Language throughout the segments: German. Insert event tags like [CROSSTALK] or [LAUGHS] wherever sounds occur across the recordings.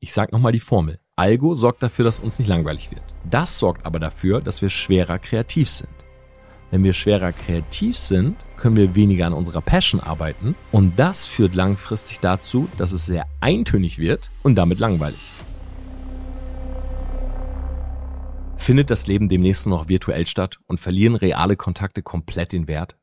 Ich sage nochmal die Formel. Algo sorgt dafür, dass uns nicht langweilig wird. Das sorgt aber dafür, dass wir schwerer kreativ sind. Wenn wir schwerer kreativ sind, können wir weniger an unserer Passion arbeiten und das führt langfristig dazu, dass es sehr eintönig wird und damit langweilig. Findet das Leben demnächst nur noch virtuell statt und verlieren reale Kontakte komplett den Wert?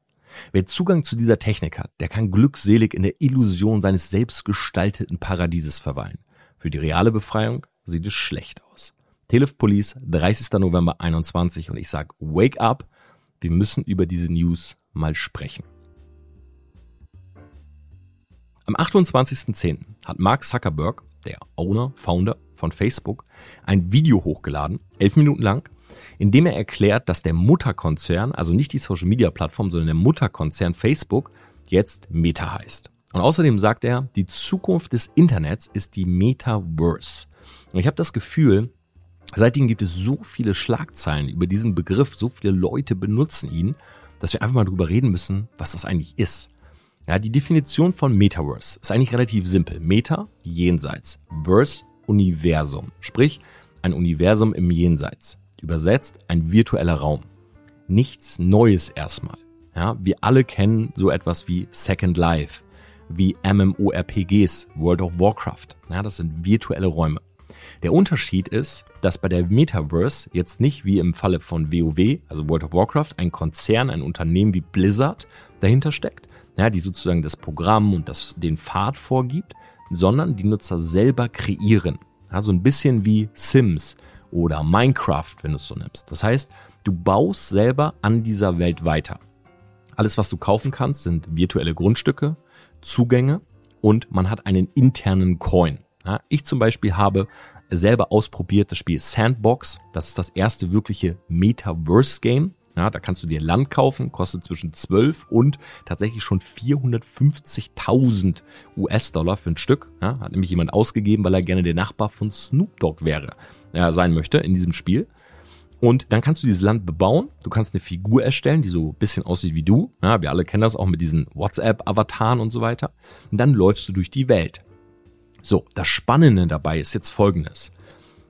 Wer Zugang zu dieser Technik hat, der kann glückselig in der Illusion seines selbstgestalteten Paradieses verweilen. Für die reale Befreiung sieht es schlecht aus. Telef Police, 30. November 21 und ich sag Wake up, wir müssen über diese News mal sprechen. Am 28.10. hat Mark Zuckerberg, der Owner, Founder von Facebook, ein Video hochgeladen, elf Minuten lang, in dem er erklärt, dass der Mutterkonzern, also nicht die Social Media Plattform, sondern der Mutterkonzern Facebook, jetzt Meta heißt. Und außerdem sagt er, die Zukunft des Internets ist die Metaverse. Und ich habe das Gefühl, seitdem gibt es so viele Schlagzeilen über diesen Begriff, so viele Leute benutzen ihn, dass wir einfach mal drüber reden müssen, was das eigentlich ist. Ja, die Definition von Metaverse ist eigentlich relativ simpel. Meta, jenseits. Verse, Universum. Sprich, ein Universum im Jenseits. Übersetzt, ein virtueller Raum. Nichts Neues erstmal. Ja, wir alle kennen so etwas wie Second Life, wie MMORPGs, World of Warcraft. Ja, das sind virtuelle Räume. Der Unterschied ist, dass bei der Metaverse jetzt nicht wie im Falle von WoW, also World of Warcraft, ein Konzern, ein Unternehmen wie Blizzard dahinter steckt, ja, die sozusagen das Programm und das, den Pfad vorgibt, sondern die Nutzer selber kreieren. Ja, so ein bisschen wie Sims oder Minecraft, wenn du es so nimmst. Das heißt, du baust selber an dieser Welt weiter. Alles, was du kaufen kannst, sind virtuelle Grundstücke, Zugänge und man hat einen internen Coin. Ja, ich zum Beispiel habe selber ausprobiert das Spiel Sandbox. Das ist das erste wirkliche Metaverse-Game. Ja, da kannst du dir Land kaufen, kostet zwischen 12 und tatsächlich schon 450.000 US-Dollar für ein Stück. Ja, hat nämlich jemand ausgegeben, weil er gerne der Nachbar von Snoop Dogg wäre, ja, sein möchte in diesem Spiel. Und dann kannst du dieses Land bebauen. Du kannst eine Figur erstellen, die so ein bisschen aussieht wie du. Ja, wir alle kennen das auch mit diesen WhatsApp-Avataren und so weiter. Und dann läufst du durch die Welt. So, das Spannende dabei ist jetzt folgendes.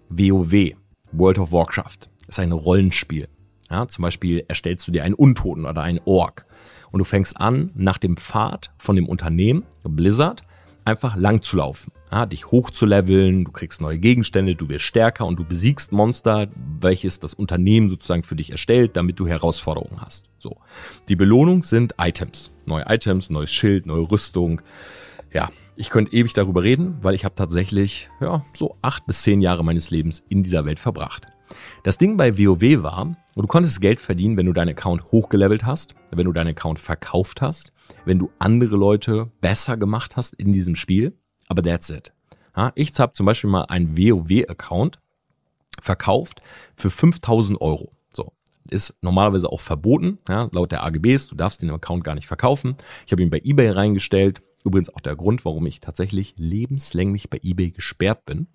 WoW, World of Warcraft, ist ein Rollenspiel. Ja, zum Beispiel erstellst du dir einen Untoten oder einen Ork. Und du fängst an, nach dem Pfad von dem Unternehmen, Blizzard, einfach lang zu laufen. Ja, dich hochzuleveln, du kriegst neue Gegenstände, du wirst stärker und du besiegst Monster, welches das Unternehmen sozusagen für dich erstellt, damit du Herausforderungen hast. So. Die Belohnung sind Items. Neue Items, neues Schild, neue Rüstung. Ja, ich könnte ewig darüber reden, weil ich habe tatsächlich ja, so acht bis zehn Jahre meines Lebens in dieser Welt verbracht. Das Ding bei WoW war, du konntest Geld verdienen, wenn du deinen Account hochgelevelt hast, wenn du deinen Account verkauft hast, wenn du andere Leute besser gemacht hast in diesem Spiel. Aber that's it. Ich habe zum Beispiel mal einen WoW-Account verkauft für 5000 Euro. So, ist normalerweise auch verboten, ja, laut der AGBs. Du darfst den Account gar nicht verkaufen. Ich habe ihn bei eBay reingestellt Übrigens auch der Grund, warum ich tatsächlich lebenslänglich bei eBay gesperrt bin.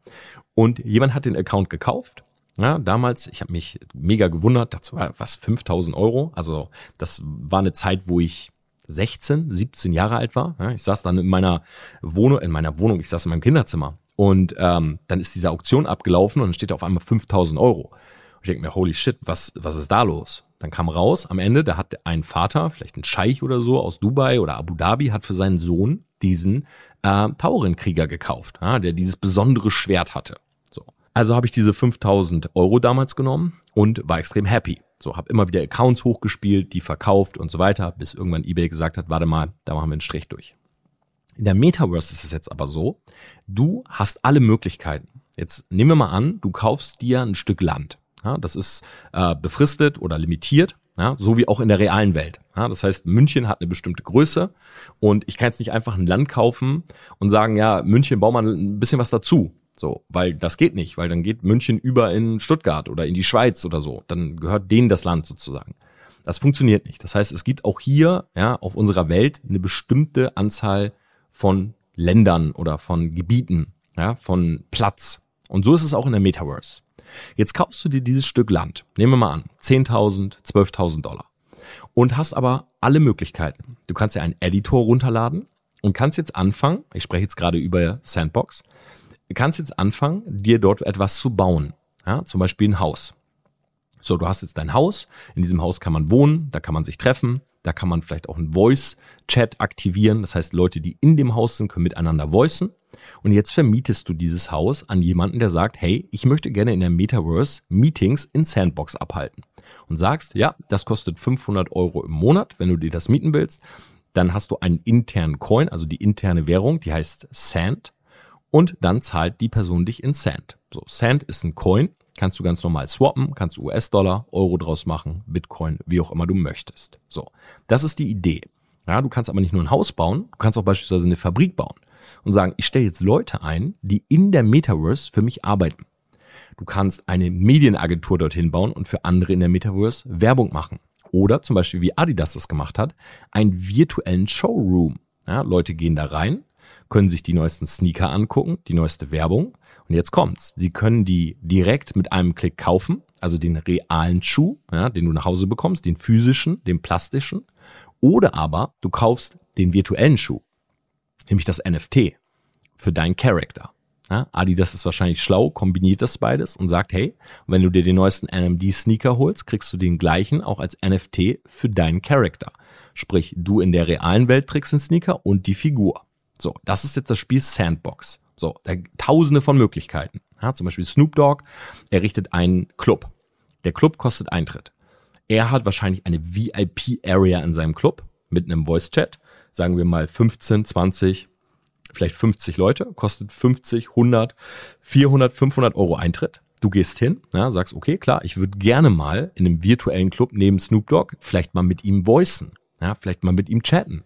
Und jemand hat den Account gekauft. Ja, damals, ich habe mich mega gewundert, das war was 5000 Euro. Also das war eine Zeit, wo ich 16, 17 Jahre alt war. Ja, ich saß dann in meiner Wohnung, in meiner Wohnung, ich saß in meinem Kinderzimmer. Und ähm, dann ist diese Auktion abgelaufen und dann steht da auf einmal 5000 Euro. Und ich denke mir, holy shit, was, was ist da los? Dann kam raus, am Ende, da hat ein Vater, vielleicht ein Scheich oder so aus Dubai oder Abu Dhabi, hat für seinen Sohn diesen äh, Taurenkrieger gekauft, ja, der dieses besondere Schwert hatte. So. Also habe ich diese 5000 Euro damals genommen und war extrem happy. So, habe immer wieder Accounts hochgespielt, die verkauft und so weiter, bis irgendwann eBay gesagt hat, warte mal, da machen wir einen Strich durch. In der Metaverse ist es jetzt aber so, du hast alle Möglichkeiten. Jetzt nehmen wir mal an, du kaufst dir ein Stück Land. Ja, das ist äh, befristet oder limitiert, ja, so wie auch in der realen Welt. Ja, das heißt, München hat eine bestimmte Größe und ich kann jetzt nicht einfach ein Land kaufen und sagen, ja, München bauen wir ein bisschen was dazu. So, weil das geht nicht, weil dann geht München über in Stuttgart oder in die Schweiz oder so. Dann gehört denen das Land sozusagen. Das funktioniert nicht. Das heißt, es gibt auch hier, ja, auf unserer Welt eine bestimmte Anzahl von Ländern oder von Gebieten, ja, von Platz. Und so ist es auch in der Metaverse. Jetzt kaufst du dir dieses Stück Land, nehmen wir mal an, 10.000, 12.000 Dollar und hast aber alle Möglichkeiten. Du kannst ja einen Editor runterladen und kannst jetzt anfangen, ich spreche jetzt gerade über Sandbox, kannst jetzt anfangen, dir dort etwas zu bauen. Ja, zum Beispiel ein Haus. So, du hast jetzt dein Haus. In diesem Haus kann man wohnen, da kann man sich treffen, da kann man vielleicht auch einen Voice-Chat aktivieren. Das heißt, Leute, die in dem Haus sind, können miteinander voicen. Und jetzt vermietest du dieses Haus an jemanden, der sagt, hey, ich möchte gerne in der Metaverse Meetings in Sandbox abhalten. Und sagst, ja, das kostet 500 Euro im Monat, wenn du dir das mieten willst. Dann hast du einen internen Coin, also die interne Währung, die heißt Sand. Und dann zahlt die Person dich in Sand. So, Sand ist ein Coin, kannst du ganz normal swappen, kannst US-Dollar, Euro draus machen, Bitcoin, wie auch immer du möchtest. So, das ist die Idee. Ja, du kannst aber nicht nur ein Haus bauen, du kannst auch beispielsweise eine Fabrik bauen und sagen, ich stelle jetzt Leute ein, die in der Metaverse für mich arbeiten. Du kannst eine Medienagentur dorthin bauen und für andere in der Metaverse Werbung machen. Oder zum Beispiel, wie Adidas das gemacht hat, einen virtuellen Showroom. Ja, Leute gehen da rein, können sich die neuesten Sneaker angucken, die neueste Werbung. Und jetzt kommt's. Sie können die direkt mit einem Klick kaufen, also den realen Schuh, ja, den du nach Hause bekommst, den physischen, den plastischen. Oder aber du kaufst den virtuellen Schuh, nämlich das NFT für deinen Charakter. Ja, Adidas ist wahrscheinlich schlau, kombiniert das beides und sagt, hey, wenn du dir den neuesten NMD-Sneaker holst, kriegst du den gleichen auch als NFT für deinen Charakter. Sprich, du in der realen Welt trägst den Sneaker und die Figur. So, das ist jetzt das Spiel Sandbox. So, da tausende von Möglichkeiten. Ja, zum Beispiel Snoop Dogg errichtet einen Club. Der Club kostet Eintritt. Er hat wahrscheinlich eine VIP-Area in seinem Club mit einem Voice-Chat. Sagen wir mal 15, 20, vielleicht 50 Leute, kostet 50, 100, 400, 500 Euro Eintritt. Du gehst hin, ja, sagst, okay, klar, ich würde gerne mal in einem virtuellen Club neben Snoop Dogg vielleicht mal mit ihm voicen, ja, vielleicht mal mit ihm chatten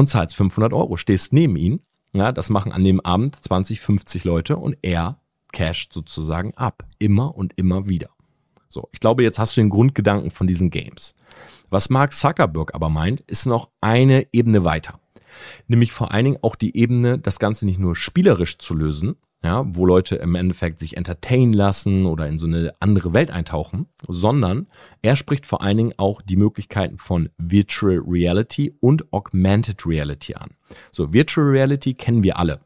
und zahlst 500 Euro, stehst neben ihn, ja, das machen an dem Abend 20, 50 Leute und er casht sozusagen ab, immer und immer wieder. So, ich glaube, jetzt hast du den Grundgedanken von diesen Games. Was Mark Zuckerberg aber meint, ist noch eine Ebene weiter nämlich vor allen Dingen auch die Ebene, das Ganze nicht nur spielerisch zu lösen, ja, wo Leute im Endeffekt sich entertainen lassen oder in so eine andere Welt eintauchen, sondern er spricht vor allen Dingen auch die Möglichkeiten von Virtual Reality und Augmented Reality an. So, Virtual Reality kennen wir alle.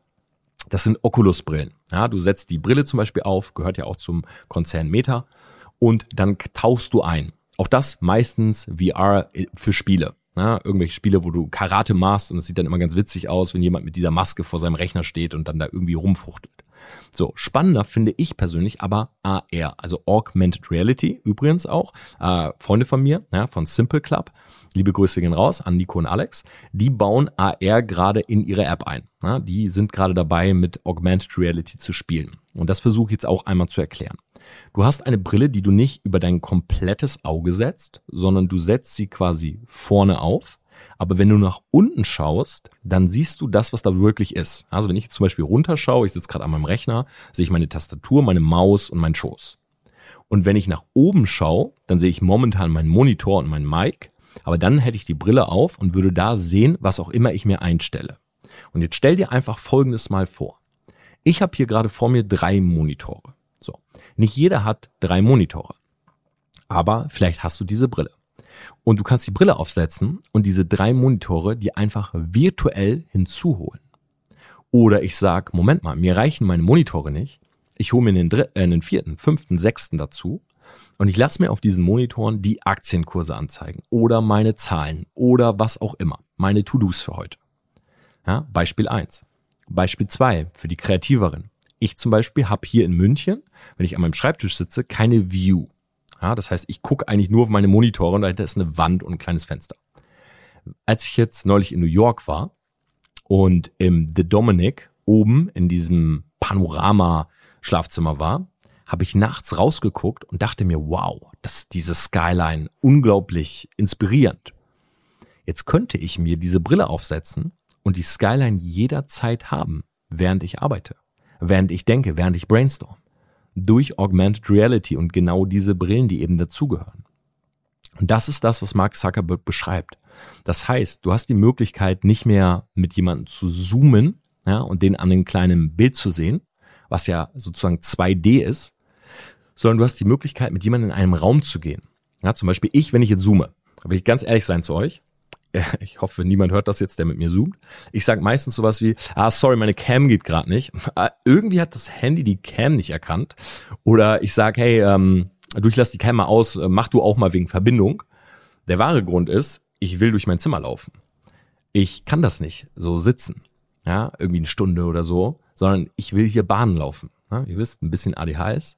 Das sind Oculus-Brillen. Ja, du setzt die Brille zum Beispiel auf, gehört ja auch zum Konzern Meta, und dann tauchst du ein. Auch das meistens VR für Spiele. Na, irgendwelche Spiele, wo du Karate machst und es sieht dann immer ganz witzig aus, wenn jemand mit dieser Maske vor seinem Rechner steht und dann da irgendwie rumfuchtelt. So, spannender finde ich persönlich aber AR, also Augmented Reality, übrigens auch. Äh, Freunde von mir, ja, von Simple Club, liebe Grüße gehen raus an Nico und Alex, die bauen AR gerade in ihre App ein. Ja, die sind gerade dabei, mit Augmented Reality zu spielen. Und das versuche ich jetzt auch einmal zu erklären. Du hast eine Brille, die du nicht über dein komplettes Auge setzt, sondern du setzt sie quasi vorne auf. Aber wenn du nach unten schaust, dann siehst du das, was da wirklich ist. Also wenn ich zum Beispiel runterschaue, ich sitze gerade an meinem Rechner, sehe ich meine Tastatur, meine Maus und meinen Schoß. Und wenn ich nach oben schaue, dann sehe ich momentan meinen Monitor und mein Mic. Aber dann hätte ich die Brille auf und würde da sehen, was auch immer ich mir einstelle. Und jetzt stell dir einfach Folgendes mal vor. Ich habe hier gerade vor mir drei Monitore. Nicht jeder hat drei Monitore. Aber vielleicht hast du diese Brille. Und du kannst die Brille aufsetzen und diese drei Monitore dir einfach virtuell hinzuholen. Oder ich sag, Moment mal, mir reichen meine Monitore nicht. Ich hole mir einen, äh, einen vierten, fünften, sechsten dazu und ich lasse mir auf diesen Monitoren die Aktienkurse anzeigen oder meine Zahlen oder was auch immer, meine To-Dos für heute. Ja, Beispiel eins. Beispiel zwei für die Kreativeren. Ich zum Beispiel habe hier in München, wenn ich an meinem Schreibtisch sitze, keine View. Ja, das heißt, ich gucke eigentlich nur auf meine Monitore und dahinter ist eine Wand und ein kleines Fenster. Als ich jetzt neulich in New York war und im The Dominic oben in diesem Panorama-Schlafzimmer war, habe ich nachts rausgeguckt und dachte mir, wow, das ist diese Skyline unglaublich inspirierend. Jetzt könnte ich mir diese Brille aufsetzen und die Skyline jederzeit haben, während ich arbeite während ich denke, während ich brainstorm. Durch Augmented Reality und genau diese Brillen, die eben dazugehören. Und das ist das, was Mark Zuckerberg beschreibt. Das heißt, du hast die Möglichkeit, nicht mehr mit jemandem zu zoomen ja, und den an einem kleinen Bild zu sehen, was ja sozusagen 2D ist, sondern du hast die Möglichkeit, mit jemandem in einem Raum zu gehen. Ja, zum Beispiel ich, wenn ich jetzt zoome, will ich ganz ehrlich sein zu euch, ich hoffe, niemand hört das jetzt, der mit mir zoomt. Ich sage meistens sowas wie, ah, sorry, meine Cam geht gerade nicht. Ah, irgendwie hat das Handy die Cam nicht erkannt. Oder ich sage, hey, ähm, du, ich lass die Cam mal aus, äh, mach du auch mal wegen Verbindung. Der wahre Grund ist, ich will durch mein Zimmer laufen. Ich kann das nicht so sitzen, ja, irgendwie eine Stunde oder so, sondern ich will hier Bahnen laufen. Ja, ihr wisst, ein bisschen ADHS.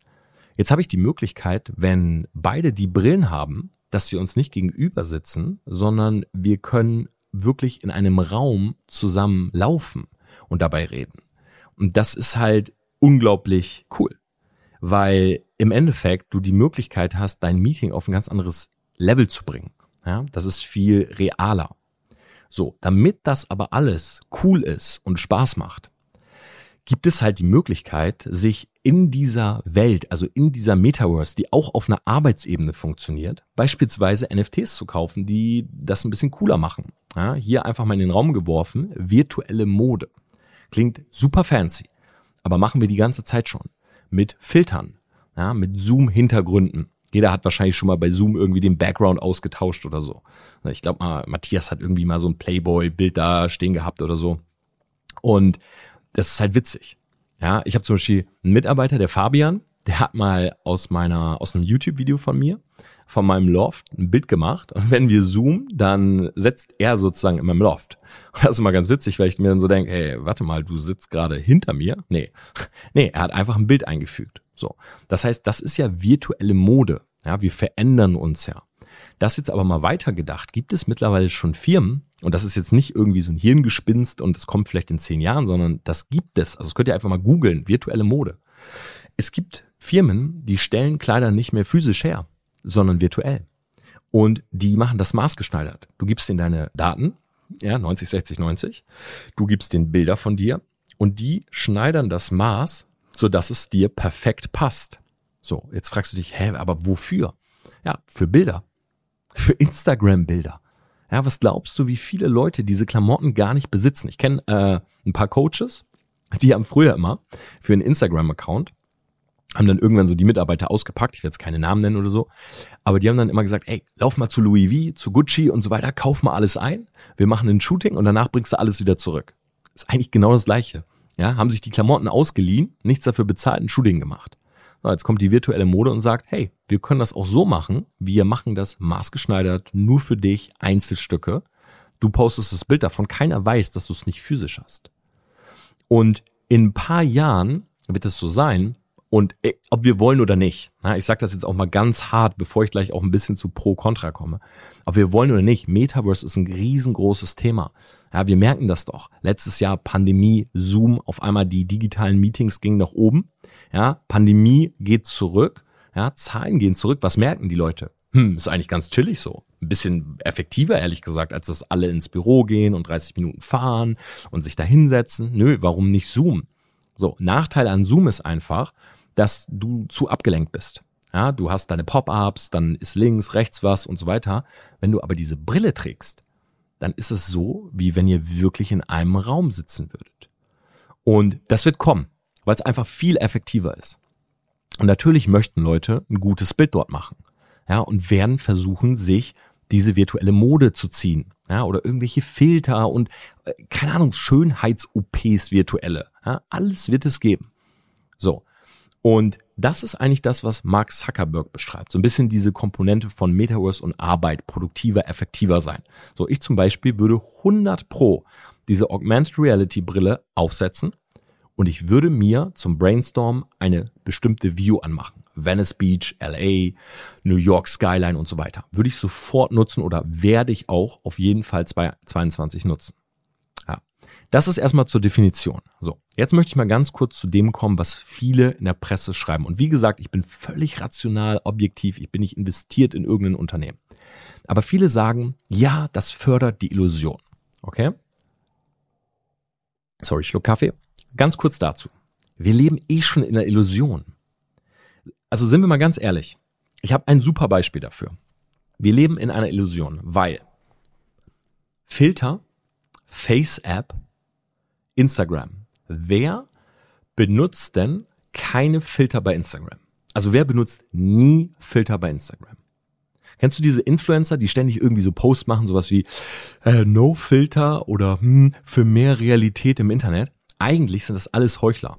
Jetzt habe ich die Möglichkeit, wenn beide die Brillen haben, dass wir uns nicht gegenüber sitzen, sondern wir können wirklich in einem Raum zusammen laufen und dabei reden. Und das ist halt unglaublich cool, weil im Endeffekt du die Möglichkeit hast, dein Meeting auf ein ganz anderes Level zu bringen. Ja, das ist viel realer. So, damit das aber alles cool ist und Spaß macht, gibt es halt die Möglichkeit, sich in dieser Welt, also in dieser Metaverse, die auch auf einer Arbeitsebene funktioniert, beispielsweise NFTs zu kaufen, die das ein bisschen cooler machen. Ja, hier einfach mal in den Raum geworfen, virtuelle Mode. Klingt super fancy, aber machen wir die ganze Zeit schon. Mit Filtern, ja, mit Zoom-Hintergründen. Jeder hat wahrscheinlich schon mal bei Zoom irgendwie den Background ausgetauscht oder so. Ich glaube Matthias hat irgendwie mal so ein Playboy-Bild da stehen gehabt oder so. Und das ist halt witzig. Ja, ich habe zum Beispiel einen Mitarbeiter, der Fabian, der hat mal aus meiner, aus einem YouTube-Video von mir, von meinem Loft ein Bild gemacht. Und wenn wir zoomen, dann setzt er sozusagen in meinem Loft. Und das ist immer ganz witzig, weil ich mir dann so denke, hey, warte mal, du sitzt gerade hinter mir. Nee. [LAUGHS] Nee, er hat einfach ein Bild eingefügt. So. Das heißt, das ist ja virtuelle Mode. Ja, wir verändern uns ja. Das jetzt aber mal weitergedacht, gibt es mittlerweile schon Firmen, und das ist jetzt nicht irgendwie so ein Hirngespinst und es kommt vielleicht in zehn Jahren, sondern das gibt es. Also das könnt ihr einfach mal googeln, virtuelle Mode. Es gibt Firmen, die stellen Kleider nicht mehr physisch her, sondern virtuell. Und die machen das maßgeschneidert. Du gibst ihnen deine Daten, ja, 90, 60, 90. Du gibst den Bilder von dir und die schneidern das Maß, sodass es dir perfekt passt. So, jetzt fragst du dich, hä, aber wofür? Ja, für Bilder für Instagram-Bilder. Ja, was glaubst du, wie viele Leute diese Klamotten gar nicht besitzen? Ich kenne äh, ein paar Coaches, die haben früher immer für einen Instagram-Account haben dann irgendwann so die Mitarbeiter ausgepackt, ich werde jetzt keine Namen nennen oder so, aber die haben dann immer gesagt, ey, lauf mal zu Louis V, zu Gucci und so weiter, kauf mal alles ein, wir machen ein Shooting und danach bringst du alles wieder zurück. ist eigentlich genau das Gleiche. Ja, haben sich die Klamotten ausgeliehen, nichts dafür bezahlt, ein Shooting gemacht. Jetzt kommt die virtuelle Mode und sagt, hey, wir können das auch so machen. Wir machen das maßgeschneidert, nur für dich, Einzelstücke. Du postest das Bild davon, keiner weiß, dass du es nicht physisch hast. Und in ein paar Jahren wird es so sein, und ey, äh, ob wir wollen oder nicht, ich sage das jetzt auch mal ganz hart, bevor ich gleich auch ein bisschen zu Pro-Contra komme, ob wir wollen oder nicht, Metaverse ist ein riesengroßes Thema. Ja, wir merken das doch. Letztes Jahr Pandemie, Zoom, auf einmal die digitalen Meetings gingen nach oben. Ja, Pandemie geht zurück. Ja, Zahlen gehen zurück. Was merken die Leute? Hm, ist eigentlich ganz chillig so. Ein bisschen effektiver, ehrlich gesagt, als dass alle ins Büro gehen und 30 Minuten fahren und sich da hinsetzen. Nö, warum nicht Zoom? So, Nachteil an Zoom ist einfach, dass du zu abgelenkt bist. Ja, du hast deine Pop-ups, dann ist links, rechts was und so weiter. Wenn du aber diese Brille trägst, dann ist es so, wie wenn ihr wirklich in einem Raum sitzen würdet. Und das wird kommen weil es einfach viel effektiver ist. Und natürlich möchten Leute ein gutes Bild dort machen. Ja, und werden versuchen, sich diese virtuelle Mode zu ziehen. Ja, oder irgendwelche Filter und, äh, keine Ahnung, Schönheits-OPs virtuelle. Ja, alles wird es geben. So. Und das ist eigentlich das, was Mark Zuckerberg beschreibt. So ein bisschen diese Komponente von Metaverse und Arbeit, produktiver, effektiver sein. So, ich zum Beispiel würde 100 Pro diese Augmented Reality Brille aufsetzen und ich würde mir zum Brainstorm eine bestimmte View anmachen. Venice Beach, LA, New York Skyline und so weiter. Würde ich sofort nutzen oder werde ich auch auf jeden Fall 2022 nutzen. Ja. Das ist erstmal zur Definition. So, jetzt möchte ich mal ganz kurz zu dem kommen, was viele in der Presse schreiben. Und wie gesagt, ich bin völlig rational, objektiv, ich bin nicht investiert in irgendein Unternehmen. Aber viele sagen, ja, das fördert die Illusion. Okay? Sorry, Schluck Kaffee. Ganz kurz dazu. Wir leben eh schon in einer Illusion. Also sind wir mal ganz ehrlich. Ich habe ein super Beispiel dafür. Wir leben in einer Illusion, weil Filter, Face-App, Instagram. Wer benutzt denn keine Filter bei Instagram? Also wer benutzt nie Filter bei Instagram? Kennst du diese Influencer, die ständig irgendwie so Posts machen, sowas wie äh, No Filter oder hm, für mehr Realität im Internet? Eigentlich sind das alles Heuchler.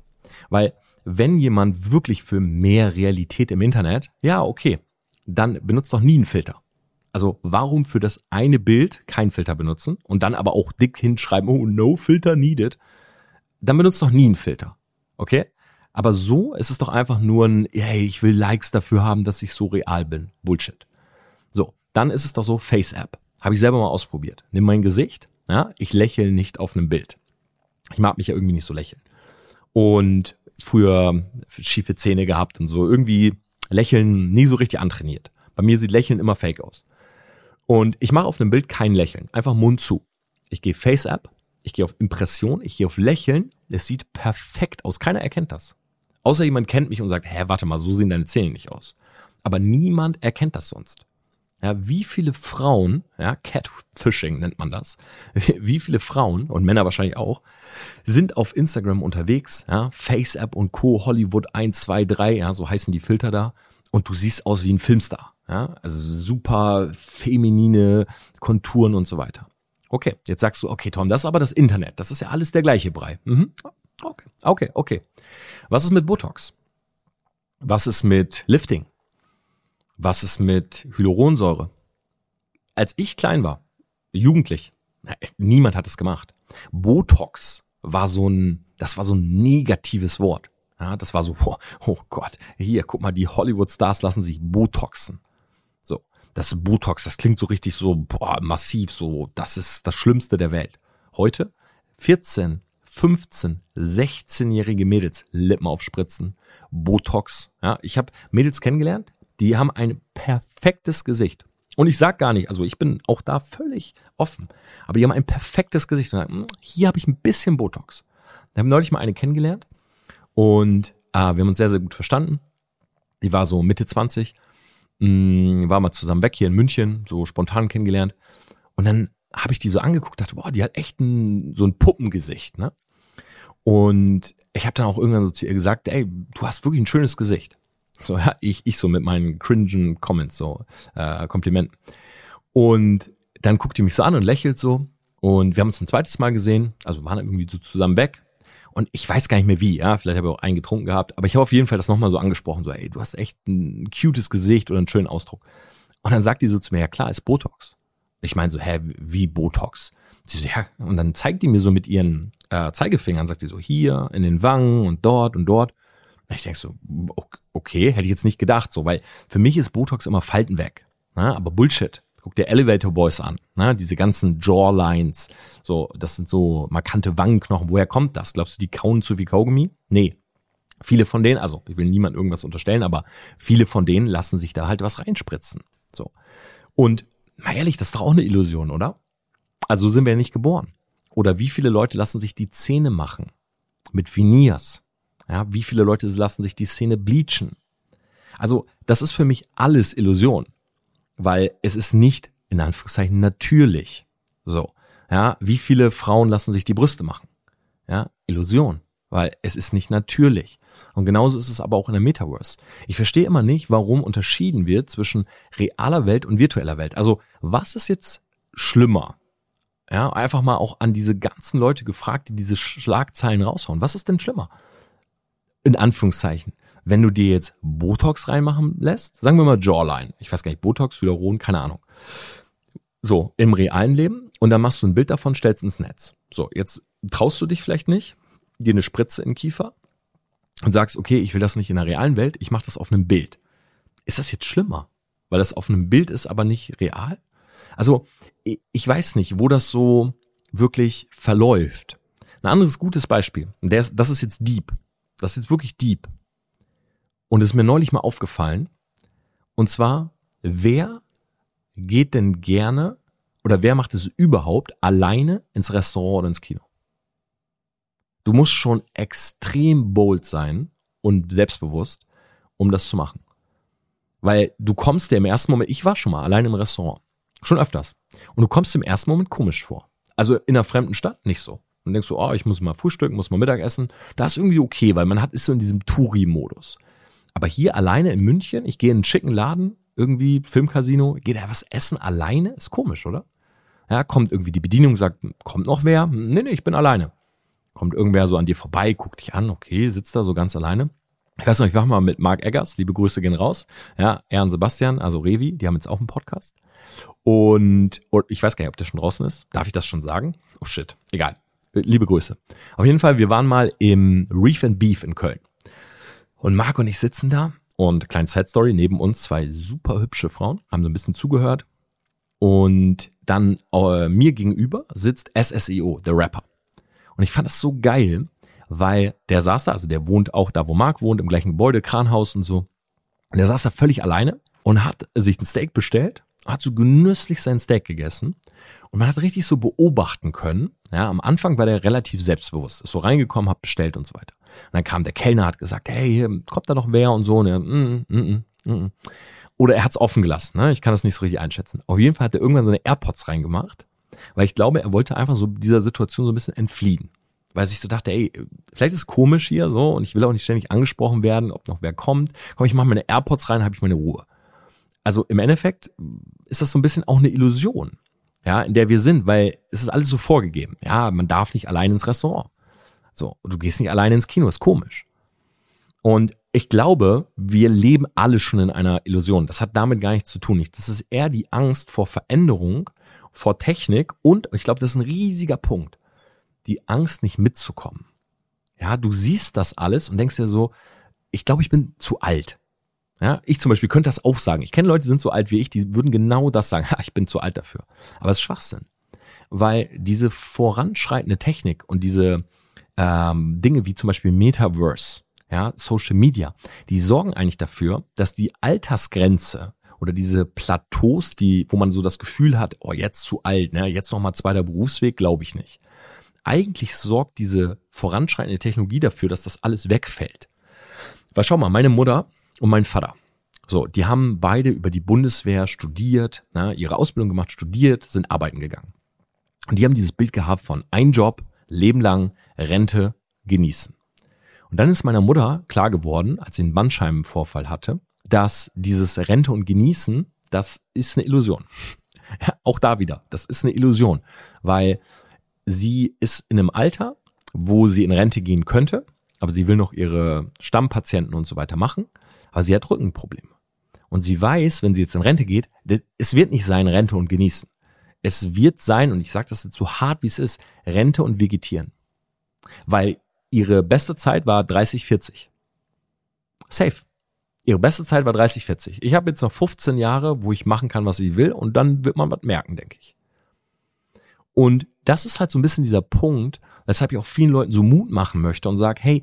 Weil wenn jemand wirklich für mehr Realität im Internet, ja, okay, dann benutzt doch nie einen Filter. Also warum für das eine Bild kein Filter benutzen und dann aber auch dick hinschreiben, oh, no filter needed, dann benutzt doch nie einen Filter. Okay? Aber so ist es doch einfach nur ein, hey, ich will Likes dafür haben, dass ich so real bin. Bullshit. So, dann ist es doch so Face App. Habe ich selber mal ausprobiert. Nimm mein Gesicht, ja, ich lächle nicht auf einem Bild. Ich mag mich ja irgendwie nicht so lächeln. Und früher schiefe Zähne gehabt und so. Irgendwie Lächeln nie so richtig antrainiert. Bei mir sieht Lächeln immer fake aus. Und ich mache auf einem Bild kein Lächeln, einfach Mund zu. Ich gehe Face App, ich gehe auf Impression, ich gehe auf Lächeln. Es sieht perfekt aus. Keiner erkennt das. Außer jemand kennt mich und sagt, hä, warte mal, so sehen deine Zähne nicht aus. Aber niemand erkennt das sonst. Ja, wie viele Frauen, ja, Catfishing nennt man das, [LAUGHS] wie viele Frauen und Männer wahrscheinlich auch, sind auf Instagram unterwegs, ja, FaceApp und Co., Hollywood 1, 2, 3, ja, so heißen die Filter da, und du siehst aus wie ein Filmstar, ja, also super feminine Konturen und so weiter. Okay, jetzt sagst du, okay, Tom, das ist aber das Internet, das ist ja alles der gleiche Brei. Mhm. Okay, okay, okay. Was ist mit Botox? Was ist mit Lifting? Was ist mit Hyaluronsäure? Als ich klein war, jugendlich, niemand hat es gemacht. Botox war so ein, das war so ein negatives Wort. Ja, das war so, oh, [LAUGHS] oh Gott, hier, guck mal, die Hollywood-Stars lassen sich Botoxen. So, das Botox, das klingt so richtig so boah, massiv, so, das ist das Schlimmste der Welt. Heute 14, 15, 16-jährige Mädels Lippen aufspritzen, Botox. Ja, ich habe Mädels kennengelernt, die haben ein perfektes Gesicht. Und ich sag gar nicht, also ich bin auch da völlig offen, aber die haben ein perfektes Gesicht und sagen, hm, hier habe ich ein bisschen Botox. Da haben neulich mal eine kennengelernt und ah, wir haben uns sehr, sehr gut verstanden. Die war so Mitte 20, mh, hm, war mal zusammen weg hier in München, so spontan kennengelernt. Und dann habe ich die so angeguckt, dachte, boah, die hat echt ein, so ein Puppengesicht, ne? Und ich habe dann auch irgendwann so zu ihr gesagt, ey, du hast wirklich ein schönes Gesicht. So, ja, ich, ich so mit meinen cringen Comments, so äh, Komplimenten. Und dann guckt die mich so an und lächelt so. Und wir haben uns ein zweites Mal gesehen, also waren irgendwie so zusammen weg. Und ich weiß gar nicht mehr wie, ja, vielleicht habe ich auch einen getrunken gehabt, aber ich habe auf jeden Fall das nochmal so angesprochen, so, ey, du hast echt ein cutes Gesicht oder einen schönen Ausdruck. Und dann sagt die so zu mir, ja klar, ist Botox. Ich meine so, hä, wie Botox? Sie so, ja, und dann zeigt die mir so mit ihren äh, Zeigefingern, sagt die so, hier, in den Wangen und dort und dort. Und ich denke so, okay, hätte ich jetzt nicht gedacht, so, weil für mich ist Botox immer Falten weg. Ne? Aber Bullshit. Guck dir Elevator Boys an, ne? diese ganzen Jawlines, so, das sind so markante Wangenknochen. Woher kommt das? Glaubst du, die kauen zu wie Kaugummi? Nee. Viele von denen, also ich will niemand irgendwas unterstellen, aber viele von denen lassen sich da halt was reinspritzen. So. Und mal ehrlich, das ist doch auch eine Illusion, oder? Also sind wir ja nicht geboren. Oder wie viele Leute lassen sich die Zähne machen? Mit Veneers. Ja, wie viele Leute lassen sich die Zähne bleachen? Also, das ist für mich alles Illusion. Weil es ist nicht, in Anführungszeichen, natürlich. So. Ja, wie viele Frauen lassen sich die Brüste machen? Ja, Illusion. Weil es ist nicht natürlich. Und genauso ist es aber auch in der Metaverse. Ich verstehe immer nicht, warum unterschieden wird zwischen realer Welt und virtueller Welt. Also, was ist jetzt schlimmer? Ja, einfach mal auch an diese ganzen Leute gefragt, die diese Schlagzeilen raushauen. Was ist denn schlimmer? In Anführungszeichen. Wenn du dir jetzt Botox reinmachen lässt, sagen wir mal Jawline. Ich weiß gar nicht, Botox, Hyaluron, keine Ahnung. So, im realen Leben. Und dann machst du ein Bild davon, stellst ins Netz. So, jetzt traust du dich vielleicht nicht, dir eine Spritze in den Kiefer und sagst, okay, ich will das nicht in der realen Welt, ich mache das auf einem Bild. Ist das jetzt schlimmer? Weil das auf einem Bild ist, aber nicht real? Also ich weiß nicht, wo das so wirklich verläuft. Ein anderes gutes Beispiel, das ist jetzt deep. Das ist jetzt wirklich deep. Und es ist mir neulich mal aufgefallen. Und zwar, wer geht denn gerne oder wer macht es überhaupt alleine ins Restaurant oder ins Kino? Du musst schon extrem bold sein und selbstbewusst, um das zu machen. Weil du kommst dir im ersten Moment, ich war schon mal allein im Restaurant. Schon öfters. Und du kommst im ersten Moment komisch vor. Also in einer fremden Stadt nicht so. Und denkst du, oh, ich muss mal frühstücken, muss mal Mittag essen. Das ist irgendwie okay, weil man hat, ist so in diesem Touri-Modus. Aber hier alleine in München, ich gehe in einen schicken Laden, irgendwie Filmcasino, geht er was essen alleine? Ist komisch, oder? Ja, kommt irgendwie die Bedienung, sagt, kommt noch wer? Nee, nee, ich bin alleine. Kommt irgendwer so an dir vorbei, guckt dich an, okay, sitzt da so ganz alleine. Ich weiß noch, ich war mal mit Mark Eggers, liebe Grüße gehen raus. Ja, er und Sebastian, also Revi, die haben jetzt auch einen Podcast. Und, und ich weiß gar nicht, ob der schon draußen ist. Darf ich das schon sagen? Oh shit, egal. Liebe Grüße. Auf jeden Fall, wir waren mal im Reef and Beef in Köln. Und Marc und ich sitzen da und kleine Side Story, neben uns zwei super hübsche Frauen, haben so ein bisschen zugehört. Und dann äh, mir gegenüber sitzt SSEO, der Rapper. Und ich fand das so geil, weil der saß da, also der wohnt auch da, wo Marc wohnt, im gleichen Gebäude, Kranhaus und so. Und der saß da völlig alleine und hat sich ein Steak bestellt, hat so genüsslich sein Steak gegessen. Und man hat richtig so beobachten können. Ja, am Anfang war der relativ selbstbewusst, ist so reingekommen, hat bestellt und so weiter. Und dann kam der Kellner, hat gesagt, hey, hier kommt da noch wer und so. Und er, mm, mm, mm, mm. Oder er hat es offen gelassen, ne? Ich kann das nicht so richtig einschätzen. Auf jeden Fall hat er irgendwann seine AirPods reingemacht, weil ich glaube, er wollte einfach so dieser Situation so ein bisschen entfliehen weil sich so dachte, ey, vielleicht ist komisch hier so und ich will auch nicht ständig angesprochen werden, ob noch wer kommt. Komm, ich mache meine AirPods rein, habe ich meine Ruhe. Also im Endeffekt ist das so ein bisschen auch eine Illusion, ja, in der wir sind, weil es ist alles so vorgegeben. Ja, man darf nicht allein ins Restaurant. So, du gehst nicht alleine ins Kino, ist komisch. Und ich glaube, wir leben alle schon in einer Illusion. Das hat damit gar nichts zu tun. Das ist eher die Angst vor Veränderung, vor Technik und ich glaube, das ist ein riesiger Punkt die Angst, nicht mitzukommen. Ja, du siehst das alles und denkst dir so, ich glaube, ich bin zu alt. Ja, ich zum Beispiel könnte das auch sagen. Ich kenne Leute, die sind so alt wie ich, die würden genau das sagen. [LAUGHS] Ich bin zu alt dafür. Aber es ist Schwachsinn. Weil diese voranschreitende Technik und diese ähm, Dinge wie zum Beispiel Metaverse, ja, Social Media, die sorgen eigentlich dafür, dass die Altersgrenze oder diese Plateaus, die, wo man so das Gefühl hat, oh, jetzt zu alt, ne, jetzt nochmal zweiter Berufsweg, glaube ich nicht eigentlich sorgt diese voranschreitende Technologie dafür, dass das alles wegfällt. Weil schau mal, meine Mutter und mein Vater, so, die haben beide über die Bundeswehr studiert, na, ihre Ausbildung gemacht, studiert, sind arbeiten gegangen. Und die haben dieses Bild gehabt von ein Job, Leben lang, Rente, genießen. Und dann ist meiner Mutter klar geworden, als sie einen Bandscheibenvorfall hatte, dass dieses Rente und Genießen, das ist eine Illusion. Auch da wieder, das ist eine Illusion, weil sie ist in einem Alter, wo sie in Rente gehen könnte, aber sie will noch ihre Stammpatienten und so weiter machen, aber sie hat Rückenprobleme. Und sie weiß, wenn sie jetzt in Rente geht, es wird nicht sein Rente und genießen. Es wird sein, und ich sage das jetzt so hart wie es ist, Rente und vegetieren. Weil ihre beste Zeit war 30, 40. Safe. Ihre beste Zeit war 30, 40. Ich habe jetzt noch 15 Jahre, wo ich machen kann, was ich will, und dann wird man was merken, denke ich. Und das ist halt so ein bisschen dieser Punkt, weshalb ich auch vielen Leuten so Mut machen möchte und sage, hey,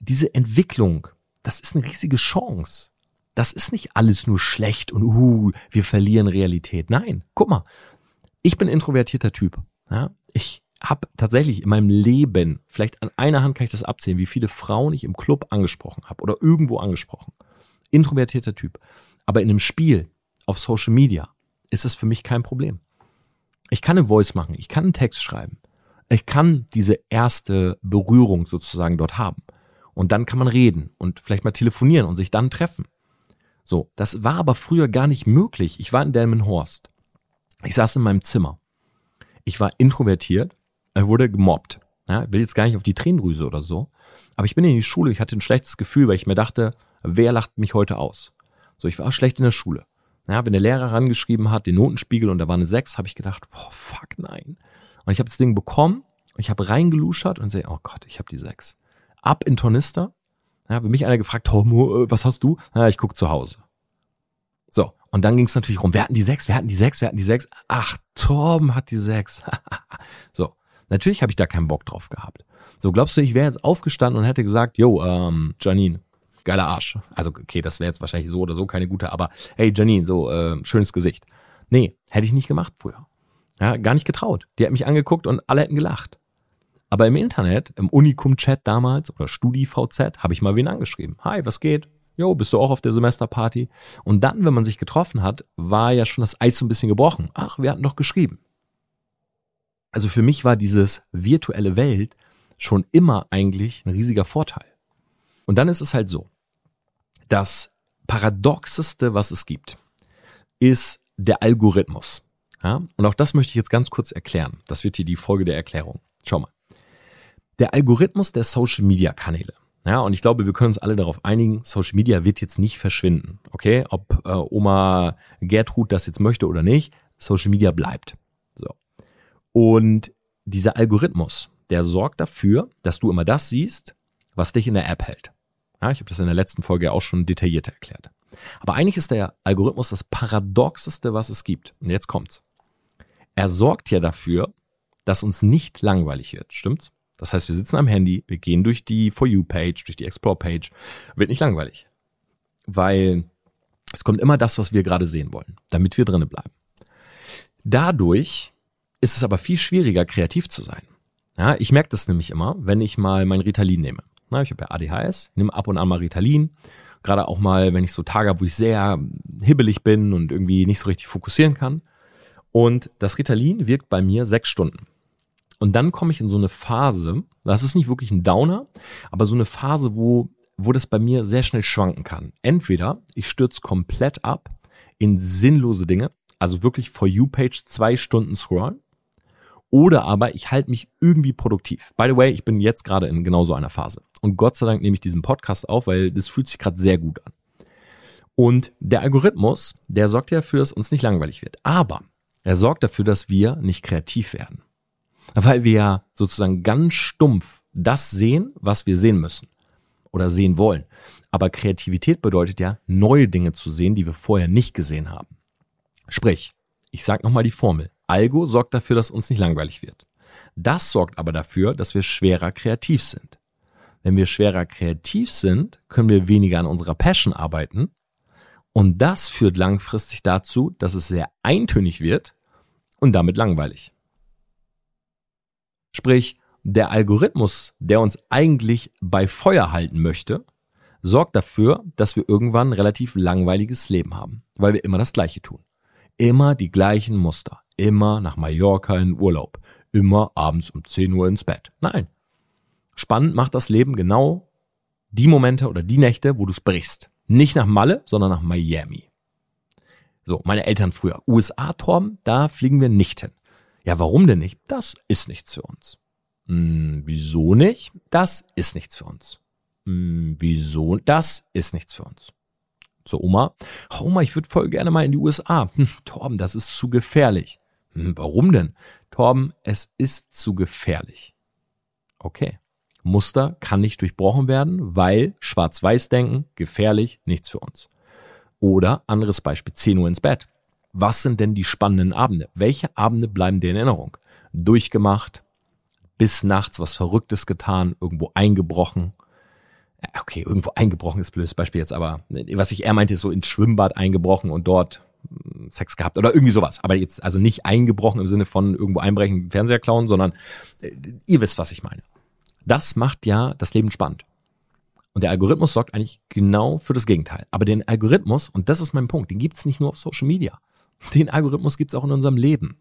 diese Entwicklung, das ist eine riesige Chance. Das ist nicht alles nur schlecht und uh, wir verlieren Realität. Nein, guck mal, ich bin introvertierter Typ. Ja? Ich habe tatsächlich in meinem Leben, vielleicht an einer Hand kann ich das abzählen, wie viele Frauen ich im Club angesprochen habe oder irgendwo angesprochen. Introvertierter Typ. Aber in einem Spiel, auf Social Media, ist es für mich kein Problem. Ich kann eine Voice machen, ich kann einen Text schreiben. Ich kann diese erste Berührung sozusagen dort haben. Und dann kann man reden und vielleicht mal telefonieren und sich dann treffen. So, das war aber früher gar nicht möglich. Ich war in Delmenhorst. Ich saß in meinem Zimmer. Ich war introvertiert, er wurde gemobbt. Ja, will jetzt gar nicht auf die Tränendrüse oder so. Aber ich bin in die Schule, ich hatte ein schlechtes Gefühl, weil ich mir dachte, wer lacht mich heute aus? So, ich war schlecht in der Schule. Ja, wenn der Lehrer rangeschrieben hat, den Notenspiegel und da war eine 6, habe ich gedacht, boah, fuck, nein. Und ich habe das Ding bekommen, ich habe reingeluschert und sehe, oh Gott, ich habe die 6. Ab in Tornister. Ja, wenn mich einer gefragt, Tom, äh, was hast du? Ja, ich guck zu Hause. So, und dann ging es natürlich rum, wer hatten die 6, wer hatten die 6, wer hatten die 6? Ach, Torben hat die 6. [LAUGHS] so, natürlich habe ich da keinen Bock drauf gehabt. So, glaubst du, ich wäre jetzt aufgestanden und hätte gesagt, yo, ähm, Janine, geiler Arsch. Also, okay, das wäre jetzt wahrscheinlich so oder so keine gute, aber hey, Janine, so, äh, schönes Gesicht. Nee, hätte ich nicht gemacht früher. Ja, gar nicht getraut. Die hat mich angeguckt und alle hätten gelacht. Aber im Internet, im Unikum-Chat damals oder StudiVZ, habe ich mal wen angeschrieben. Hi, was geht? Jo, bist du auch auf der Semesterparty? Und dann, wenn man sich getroffen hat, war ja schon das Eis so ein bisschen gebrochen. Ach, wir hatten doch geschrieben. Also für mich war dieses virtuelle Welt schon immer eigentlich ein riesiger Vorteil. Und dann ist es halt so das Paradoxeste, was es gibt. ist der Algorithmus. Ja? Und auch das möchte ich jetzt ganz kurz erklären. Das wird hier die Folge der Erklärung. Schau mal. Der Algorithmus der Social Media Kanäle. Ja, und ich glaube, wir können uns alle darauf einigen, Social Media wird jetzt nicht verschwinden. Okay, ob äh, Oma Gertrud das jetzt möchte oder nicht, Social Media bleibt. So. Und dieser Algorithmus, der sorgt dafür, dass du immer das siehst, was dich in der App hält. Ja, ich habe das in der letzten Folge auch schon detaillierter erklärt. Aber eigentlich ist der Algorithmus das paradoxeste, was es gibt. Und jetzt kommt's. Er sorgt ja dafür, dass uns nicht langweilig wird, stimmt's? Das heißt, wir sitzen am Handy, wir gehen durch die For You-Page, durch die Explore-Page, wird nicht langweilig. Weil es kommt immer das, was wir gerade sehen wollen, damit wir drinnen bleiben. Dadurch ist es aber viel schwieriger, kreativ zu sein. Ja, ich merke das nämlich immer, wenn ich mal mein Ritalin nehme. Na, ich habe ja ADHS, nehme ab und an mal Ritalin. Gerade auch mal, wenn ich so Tage habe, wo ich sehr hibbelig bin und irgendwie nicht so richtig fokussieren kann. Und das Ritalin wirkt bei mir sechs Stunden. Und dann komme ich in so eine Phase, das ist nicht wirklich ein Downer, aber so eine Phase, wo, wo das bei mir sehr schnell schwanken kann. Entweder ich stürze komplett ab in sinnlose Dinge, also wirklich For You-Page zwei Stunden scrollen, oder aber ich halte mich irgendwie produktiv. By the way, ich bin jetzt gerade in genau so einer Phase. Und Gott sei Dank nehme ich diesen Podcast auf, weil das fühlt sich gerade sehr gut an. Und der Algorithmus, der sorgt ja dafür, dass uns nicht langweilig wird. Aber er sorgt dafür, dass wir nicht kreativ werden. Weil wir ja sozusagen ganz stumpf das sehen, was wir sehen müssen oder sehen wollen. Aber Kreativität bedeutet ja, neue Dinge zu sehen, die wir vorher nicht gesehen haben. Sprich, ich sage nochmal die Formel. Algo sorgt dafür, dass uns nicht langweilig wird. Das sorgt aber dafür, dass wir schwerer kreativ sind. Wenn wir schwerer kreativ sind, können wir weniger an unserer Passion arbeiten. Und das führt langfristig dazu, dass es sehr eintönig wird und damit langweilig. Sprich, der Algorithmus, der uns eigentlich bei Feuer halten möchte, sorgt dafür, dass wir irgendwann ein relativ langweiliges Leben haben, weil wir immer das Gleiche tun. Immer die gleichen Muster immer nach Mallorca in Urlaub, immer abends um 10 Uhr ins Bett. Nein. Spannend macht das Leben genau die Momente oder die Nächte, wo du es brichst. Nicht nach Malle, sondern nach Miami. So, meine Eltern früher. USA, Torben, da fliegen wir nicht hin. Ja, warum denn nicht? Das ist nichts für uns. Hm, wieso nicht? Das ist nichts für uns. Hm, wieso? Das ist nichts für uns zur Oma. Oma, ich würde voll gerne mal in die USA. Hm, Torben, das ist zu gefährlich. Hm, warum denn? Torben, es ist zu gefährlich. Okay. Muster kann nicht durchbrochen werden, weil Schwarz-Weiß-Denken, gefährlich, nichts für uns. Oder anderes Beispiel, 10 Uhr ins Bett. Was sind denn die spannenden Abende? Welche Abende bleiben dir in Erinnerung? Durchgemacht, bis nachts was Verrücktes getan, irgendwo eingebrochen, okay, irgendwo eingebrochen ist blödes Beispiel jetzt, aber was ich eher meinte, ist so ins Schwimmbad eingebrochen und dort hm, Sex gehabt oder irgendwie sowas. Aber jetzt also nicht eingebrochen im Sinne von irgendwo einbrechen, Fernseher klauen, sondern äh, ihr wisst, was ich meine. Das macht ja das Leben spannend. Und der Algorithmus sorgt eigentlich genau für das Gegenteil. Aber den Algorithmus, und das ist mein Punkt, den gibt's nicht nur auf Social Media. Den Algorithmus gibt's auch in unserem Leben.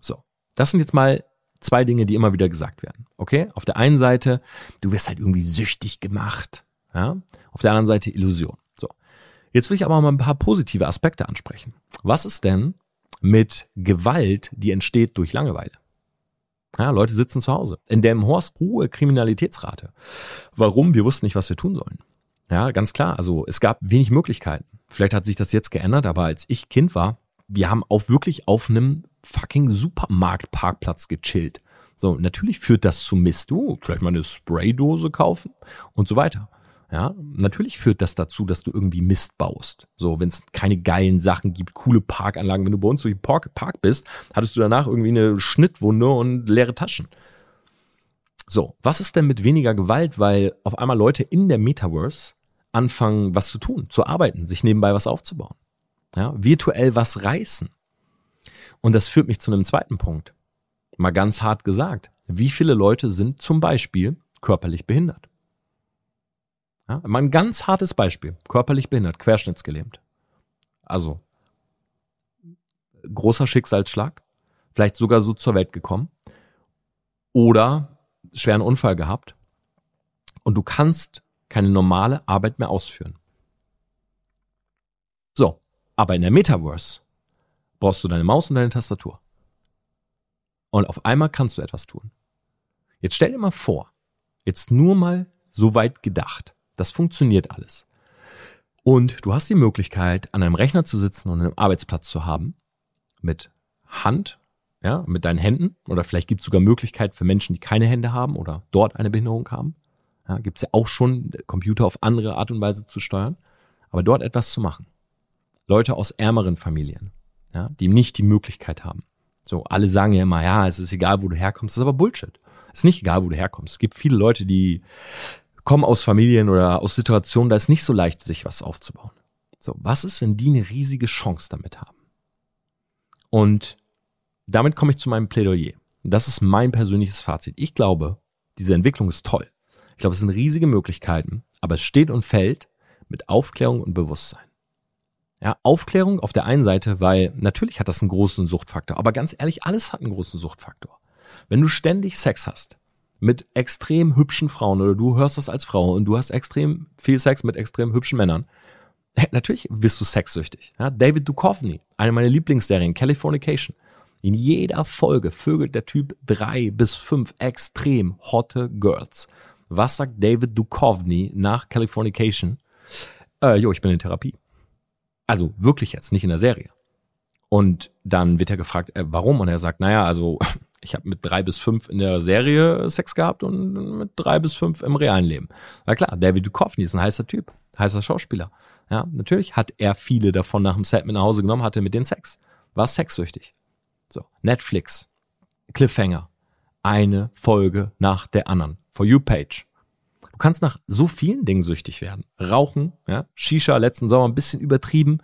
So, das sind jetzt mal zwei Dinge, die immer wieder gesagt werden. Okay? Auf der einen Seite, du wirst halt irgendwie süchtig gemacht. Ja? Auf der anderen Seite Illusion. So. Jetzt will ich aber mal ein paar positive Aspekte ansprechen. Was ist denn mit Gewalt, die entsteht durch Langeweile? Ja, Leute sitzen zu Hause. In dem Horst hohe Kriminalitätsrate. Warum? Wir wussten nicht, was wir tun sollen. Ja, ganz klar. Also es gab wenig Möglichkeiten. Vielleicht hat sich das jetzt geändert, aber als ich Kind war, wir haben auch wirklich auf einem fucking Supermarktparkplatz gechillt. So, natürlich führt das zu Mist. Du, vielleicht mal eine Spraydose kaufen und so weiter. Ja, natürlich führt das dazu, dass du irgendwie Mist baust. So, wenn es keine geilen Sachen gibt, coole Parkanlagen, wenn du bei uns durch den Park, Park bist, hattest du danach irgendwie eine Schnittwunde und leere Taschen. So, was ist denn mit weniger Gewalt, weil auf einmal Leute in der Metaverse anfangen, was zu tun, zu arbeiten, sich nebenbei was aufzubauen? Ja, virtuell was reißen. Und das führt mich zu einem zweiten Punkt. Mal ganz hart gesagt. Wie viele Leute sind zum Beispiel körperlich behindert? Ja, mal ein ganz hartes Beispiel. Körperlich behindert, querschnittsgelähmt. Also, großer Schicksalsschlag. Vielleicht sogar so zur Welt gekommen. Oder schweren Unfall gehabt. Und du kannst keine normale Arbeit mehr ausführen. So, Aber in der Metaverse brauchst du deine Maus und deine Tastatur. Und auf einmal kannst du etwas tun. Jetzt stell dir mal vor, jetzt nur mal so weit gedacht. Das funktioniert alles. Und du hast die Möglichkeit, an einem Rechner zu sitzen und einen Arbeitsplatz zu haben. Mit Hand, ja, mit deinen Händen. Oder vielleicht gibt es sogar Möglichkeit für Menschen, die keine Hände haben oder dort eine Behinderung haben. Ja, gibt es ja auch schon, Computer auf andere Art und Weise zu steuern. Aber dort etwas zu machen. Leute aus ärmeren Familien, ja, die nicht die Möglichkeit haben. So, alle sagen ja immer, ja, es ist egal, wo du herkommst. Das ist aber Bullshit. Es ist nicht egal, wo du herkommst. Es gibt viele Leute, die kommen aus Familien oder aus Situationen, da ist nicht so leicht, sich was aufzubauen. So, was ist, wenn die eine riesige Chance damit haben? Und damit komme ich zu meinem Plädoyer. Das ist mein persönliches Fazit. Ich glaube, diese Entwicklung ist toll. Ich glaube, es sind riesige Möglichkeiten, aber es steht und fällt mit Aufklärung und Bewusstsein. Ja, Aufklärung auf der einen Seite, weil natürlich hat das einen großen Suchtfaktor, aber ganz ehrlich, alles hat einen großen Suchtfaktor. Wenn du ständig Sex hast mit extrem hübschen Frauen oder du hörst das als Frau und du hast extrem viel Sex mit extrem hübschen Männern, [LAUGHS] natürlich bist du sexsüchtig. Ja, David Duchovny, eine meiner Lieblingsserien, Californication. In jeder Folge vögelt der Typ drei bis fünf extrem hotte Girls. Was sagt David Duchovny nach Californication? Äh, jo, ich bin in Therapie. Also wirklich jetzt, nicht in der Serie. Und dann wird er gefragt, äh, warum? Und er sagt, naja, also [LAUGHS] ich habe mit drei bis fünf in der Serie Sex gehabt und mit drei bis fünf im realen Leben. Na klar, David Duchovny ist ein heißer Typ, heißer Schauspieler. Ja, natürlich hat er viele davon nach dem Set mit nach Hause genommen, hatte mit den Sex. War sexsüchtig. So, Netflix, Cliffhanger, eine Folge nach der anderen. For You Page. Du kannst nach so vielen Dingen süchtig werden. Rauchen, ja, Shisha letzten Sommer ein bisschen übertrieben.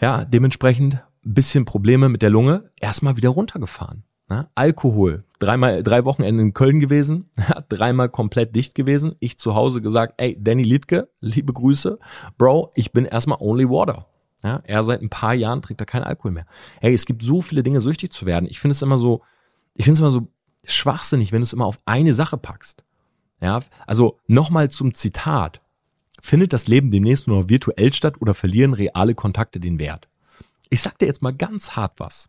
Ja, dementsprechend ein bisschen Probleme mit der Lunge. Erstmal wieder runtergefahren. Ja, Alkohol. Dreimal, drei Wochenende in Köln gewesen. [LAUGHS] dreimal komplett dicht gewesen. Ich zu Hause gesagt, ey, Danny Liedke, liebe Grüße. Bro, ich bin erstmal only water. Ja, er seit ein paar Jahren trinkt er keinen Alkohol mehr. Hey, es gibt so viele Dinge, süchtig zu werden. Ich finde es immer so, ich finde es immer so schwachsinnig, wenn du es immer auf eine Sache packst. Ja, also nochmal zum Zitat. Findet das Leben demnächst nur virtuell statt oder verlieren reale Kontakte den Wert? Ich sag dir jetzt mal ganz hart was.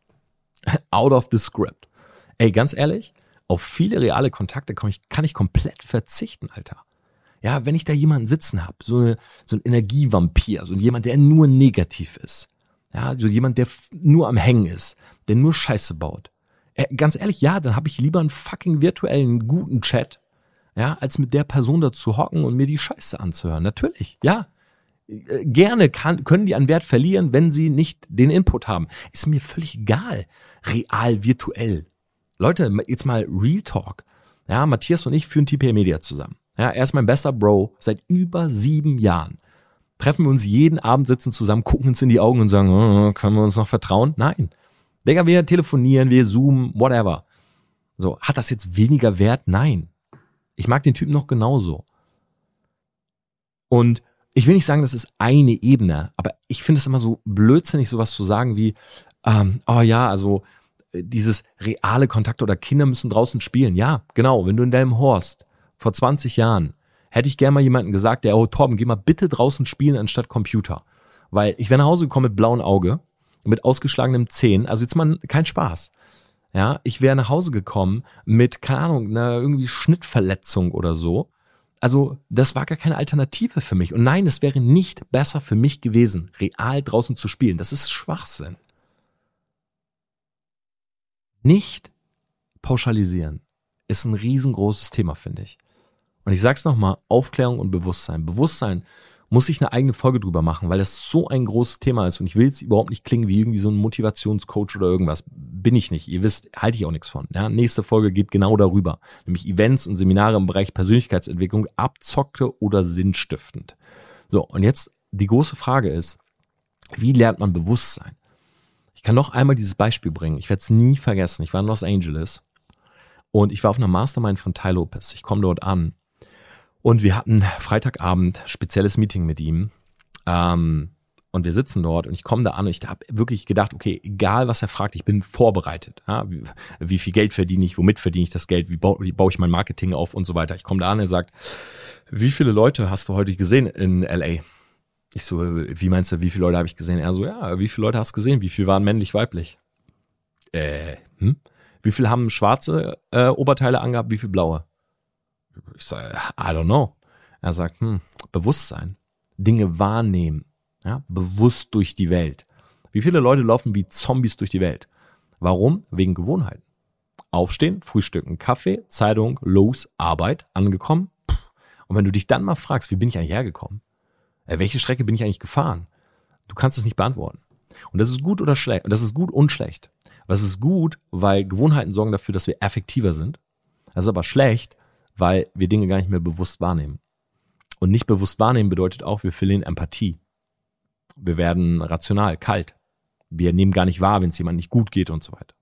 [LAUGHS] Out of the script. Ey, ganz ehrlich, auf viele reale Kontakte kann ich komplett verzichten, Alter. Ja, wenn ich da jemanden sitzen habe, so, eine, so ein Energievampir, so jemand, der nur negativ ist. Ja, so jemand, der nur am Hängen ist, der nur Scheiße baut. Äh, ganz ehrlich, ja, dann habe ich lieber einen fucking virtuellen guten Chat, ja, als mit der Person da zu hocken und mir die Scheiße anzuhören. Natürlich, ja. Äh, gerne kann, können die an Wert verlieren, wenn sie nicht den Input haben. Ist mir völlig egal. Real, virtuell. Leute, jetzt mal Real Talk. Ja, Matthias und ich führen TPA Media zusammen. Ja, er ist mein bester Bro seit über sieben Jahren. Treffen wir uns jeden Abend, sitzen zusammen, gucken uns in die Augen und sagen, oh, können wir uns noch vertrauen? Nein. Digga, wir telefonieren, wir zoomen, whatever. So, hat das jetzt weniger Wert? Nein. Ich mag den Typen noch genauso. Und ich will nicht sagen, das ist eine Ebene, aber ich finde es immer so blödsinnig, sowas zu sagen wie, ähm, oh ja, also äh, dieses reale Kontakt oder Kinder müssen draußen spielen. Ja, genau, wenn du in deinem Horst vor 20 Jahren hätte ich gerne mal jemanden gesagt, der, oh Torben, geh mal bitte draußen spielen anstatt Computer. Weil ich wäre nach Hause gekommen mit blauem Auge, mit ausgeschlagenem Zehen, also jetzt mal kein Spaß. Ja, ich wäre nach Hause gekommen mit, keine Ahnung, einer irgendwie Schnittverletzung oder so. Also, das war gar keine Alternative für mich. Und nein, es wäre nicht besser für mich gewesen, real draußen zu spielen. Das ist Schwachsinn. Nicht pauschalisieren ist ein riesengroßes Thema, finde ich. Und ich sag's nochmal, Aufklärung und Bewusstsein. Bewusstsein muss ich eine eigene Folge drüber machen, weil das so ein großes Thema ist und ich will jetzt überhaupt nicht klingen wie irgendwie so ein Motivationscoach oder irgendwas. Bin ich nicht. Ihr wisst, halte ich auch nichts von. Ja, nächste Folge geht genau darüber. Nämlich Events und Seminare im Bereich Persönlichkeitsentwicklung, abzockte oder sinnstiftend. So, und jetzt die große Frage ist, wie lernt man Bewusstsein? Ich kann noch einmal dieses Beispiel bringen. Ich werde es nie vergessen. Ich war in Los Angeles und ich war auf einer Mastermind von Ty Lopez. Ich komme dort an und wir hatten Freitagabend spezielles Meeting mit ihm. Ähm, und wir sitzen dort und ich komme da an und ich habe wirklich gedacht, okay, egal was er fragt, ich bin vorbereitet. Ja, wie, wie, viel Geld verdiene ich, womit verdiene ich das Geld, wie baue, wie baue ich mein Marketing auf und so weiter. Ich komme da an und er sagt, wie viele Leute hast du heute gesehen in LA? Ich so, wie meinst du, wie viele Leute habe ich gesehen? Er so, ja, wie viele Leute hast du gesehen? Wie viele waren männlich, weiblich? Äh, hm? Wie viele haben schwarze äh, Oberteile angehabt, wie viele blaue? Ich sage, I don't know. Er sagt, hm, Bewusstsein, Dinge wahrnehmen, ja, bewusst durch die Welt. Wie viele Leute laufen wie Zombies durch die Welt? Warum? Wegen Gewohnheiten. Aufstehen, frühstücken, Kaffee, Zeitung, los, Arbeit, angekommen. Und wenn du dich dann mal fragst, wie bin ich eigentlich hergekommen? Äh, welche Strecke bin ich eigentlich gefahren? Du kannst es nicht beantworten. Und das ist gut oder schlecht. Und das ist gut und schlecht. Was ist gut, weil Gewohnheiten sorgen dafür, dass wir effektiver sind. Das ist aber schlecht, weil wir Dinge gar nicht mehr bewusst wahrnehmen. Und nicht bewusst wahrnehmen bedeutet auch, wir verlieren Empathie. Wir werden rational, kalt. Wir nehmen gar nicht wahr, wenn es jemandem nicht gut geht und so weiter.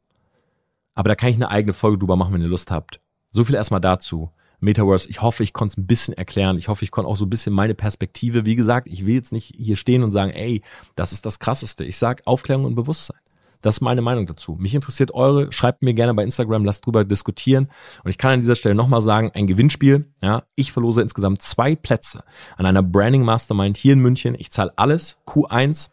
Aber da kann ich eine eigene Folge drüber machen, wenn ihr Lust habt. So viel erstmal dazu. Metaverse, ich hoffe, ich konnte es ein bisschen erklären. Ich hoffe, ich konnte auch so ein bisschen meine Perspektive. Wie gesagt, ich will jetzt nicht hier stehen und sagen, ey, das ist das Krasseste. Ich sage Aufklärung und Bewusstsein. Das ist meine Meinung dazu. Mich interessiert eure. Schreibt mir gerne bei Instagram, lasst drüber diskutieren. Und ich kann an dieser Stelle nochmal sagen, ein Gewinnspiel. Ja, ich verlose insgesamt zwei Plätze an einer Branding Mastermind hier in München. Ich zahle alles. Q1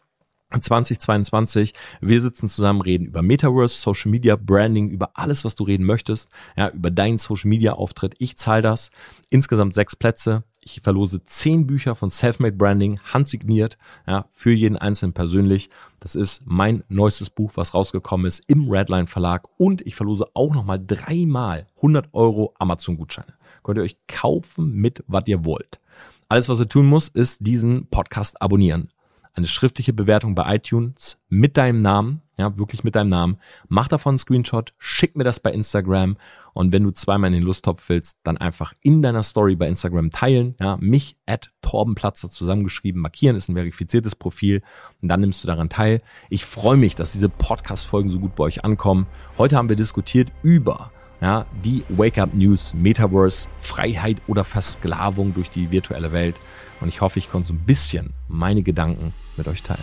2022. Wir sitzen zusammen, reden über Metaverse, Social Media, Branding, über alles, was du reden möchtest. Ja, über deinen Social Media Auftritt. Ich zahle das. Insgesamt sechs Plätze. Ich verlose zehn Bücher von Selfmade Branding, handsigniert, ja, für jeden Einzelnen persönlich. Das ist mein neuestes Buch, was rausgekommen ist im Redline Verlag. Und ich verlose auch nochmal dreimal 100 Euro Amazon-Gutscheine. Könnt ihr euch kaufen mit, was ihr wollt. Alles, was ihr tun muss, ist diesen Podcast abonnieren eine schriftliche Bewertung bei iTunes mit deinem Namen, ja, wirklich mit deinem Namen. Mach davon einen Screenshot, schick mir das bei Instagram und wenn du zweimal in den Lusttopf willst, dann einfach in deiner Story bei Instagram teilen, ja, mich at Torbenplatzer zusammengeschrieben, markieren ist ein verifiziertes Profil und dann nimmst du daran teil. Ich freue mich, dass diese Podcast-Folgen so gut bei euch ankommen. Heute haben wir diskutiert über ja, die Wake-up News, Metaverse, Freiheit oder Versklavung durch die virtuelle Welt. Und ich hoffe, ich konnte so ein bisschen meine Gedanken mit euch teilen.